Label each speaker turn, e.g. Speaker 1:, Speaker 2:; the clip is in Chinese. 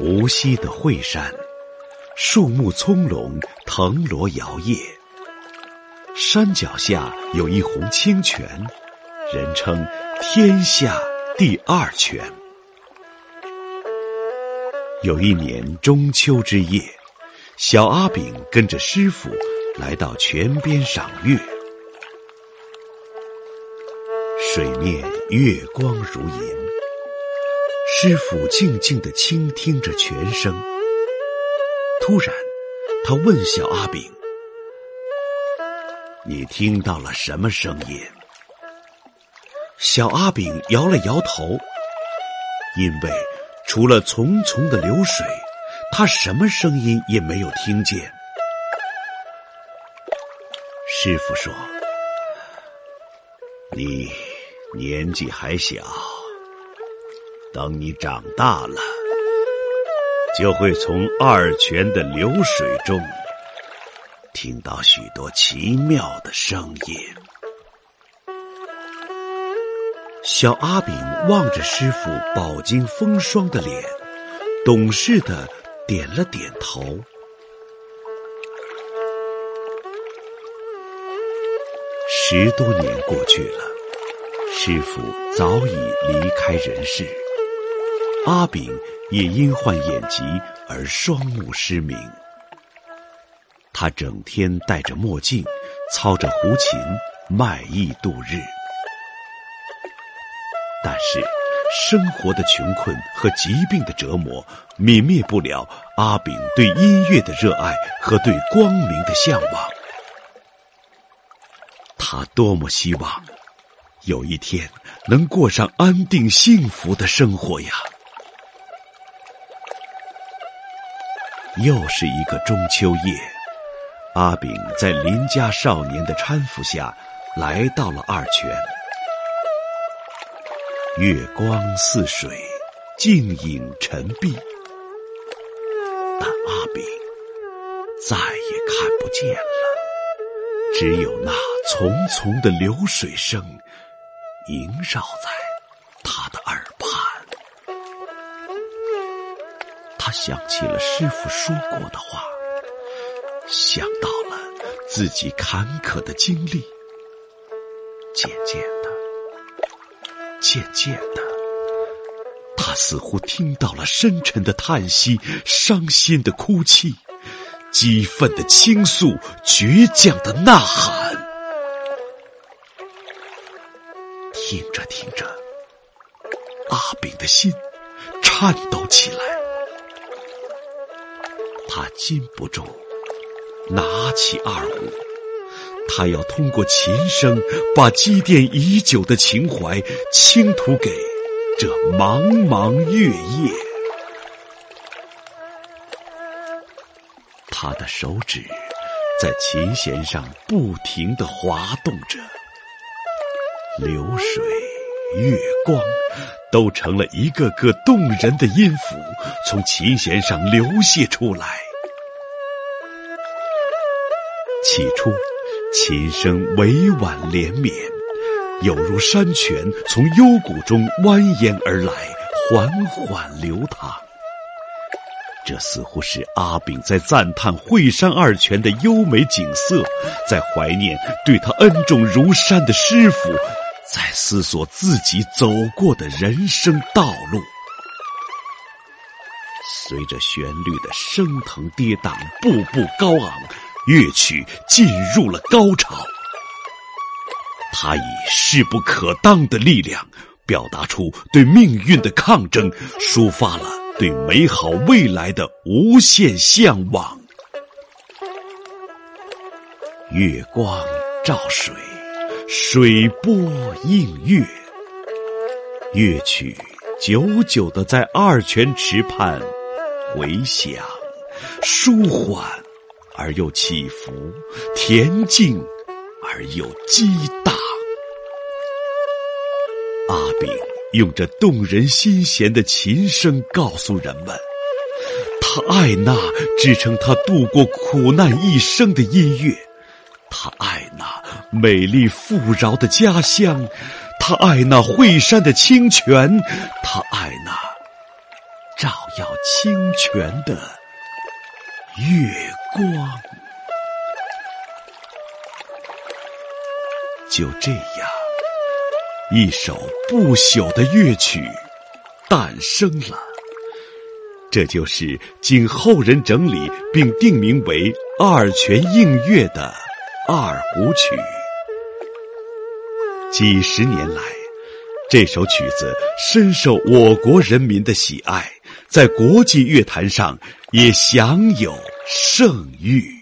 Speaker 1: 无锡的惠山，树木葱茏，藤萝摇曳。山脚下有一泓清泉，人称天下第二泉。有一年中秋之夜，小阿炳跟着师傅来到泉边赏月。水面月光如银，师傅静静的倾听着泉声。突然，他问小阿炳：“你听到了什么声音？”小阿炳摇了摇头，因为除了淙淙的流水，他什么声音也没有听见。师傅说：“你。”年纪还小，等你长大了，就会从二泉的流水中听到许多奇妙的声音。小阿炳望着师傅饱经风霜的脸，懂事的点了点头。十多年过去了。师傅早已离开人世，阿炳也因患眼疾而双目失明。他整天戴着墨镜，操着胡琴，卖艺度日。但是，生活的穷困和疾病的折磨，泯灭不了阿炳对音乐的热爱和对光明的向往。他多么希望！有一天，能过上安定幸福的生活呀！又是一个中秋夜，阿炳在邻家少年的搀扶下，来到了二泉。月光似水，静影沉碧，但阿炳再也看不见了，只有那淙淙的流水声。萦绕在他的耳他想起了师傅说过的话，想到了自己坎坷的经历。渐渐的，渐渐的，他似乎听到了深沉的叹息、伤心的哭泣、激愤的倾诉、倔强的呐喊。听着听着，阿炳的心颤抖起来。禁不住拿起二胡，他要通过琴声把积淀已久的情怀倾吐给这茫茫月夜。他的手指在琴弦上不停的滑动着。流水、月光，都成了一个个动人的音符，从琴弦上流泻出来。起初，琴声委婉连绵，有如山泉从幽谷中蜿蜒而来，缓缓流淌。这似乎是阿炳在赞叹惠山二泉的优美景色，在怀念对他恩重如山的师傅。在思索自己走过的人生道路，随着旋律的升腾跌宕，步步高昂，乐曲进入了高潮。他以势不可当的力量，表达出对命运的抗争，抒发了对美好未来的无限向往。月光照水。水波映月，乐曲久久的在二泉池畔回响，舒缓而又起伏，恬静而又激荡。阿炳用着动人心弦的琴声告诉人们，他爱那支撑他度过苦难一生的音乐，他爱那。美丽富饶的家乡，他爱那惠山的清泉，他爱那照耀清泉的月光。就这样，一首不朽的乐曲诞生了。这就是经后人整理并定名为二泉映月的二胡曲。几十年来，这首曲子深受我国人民的喜爱，在国际乐坛上也享有圣谕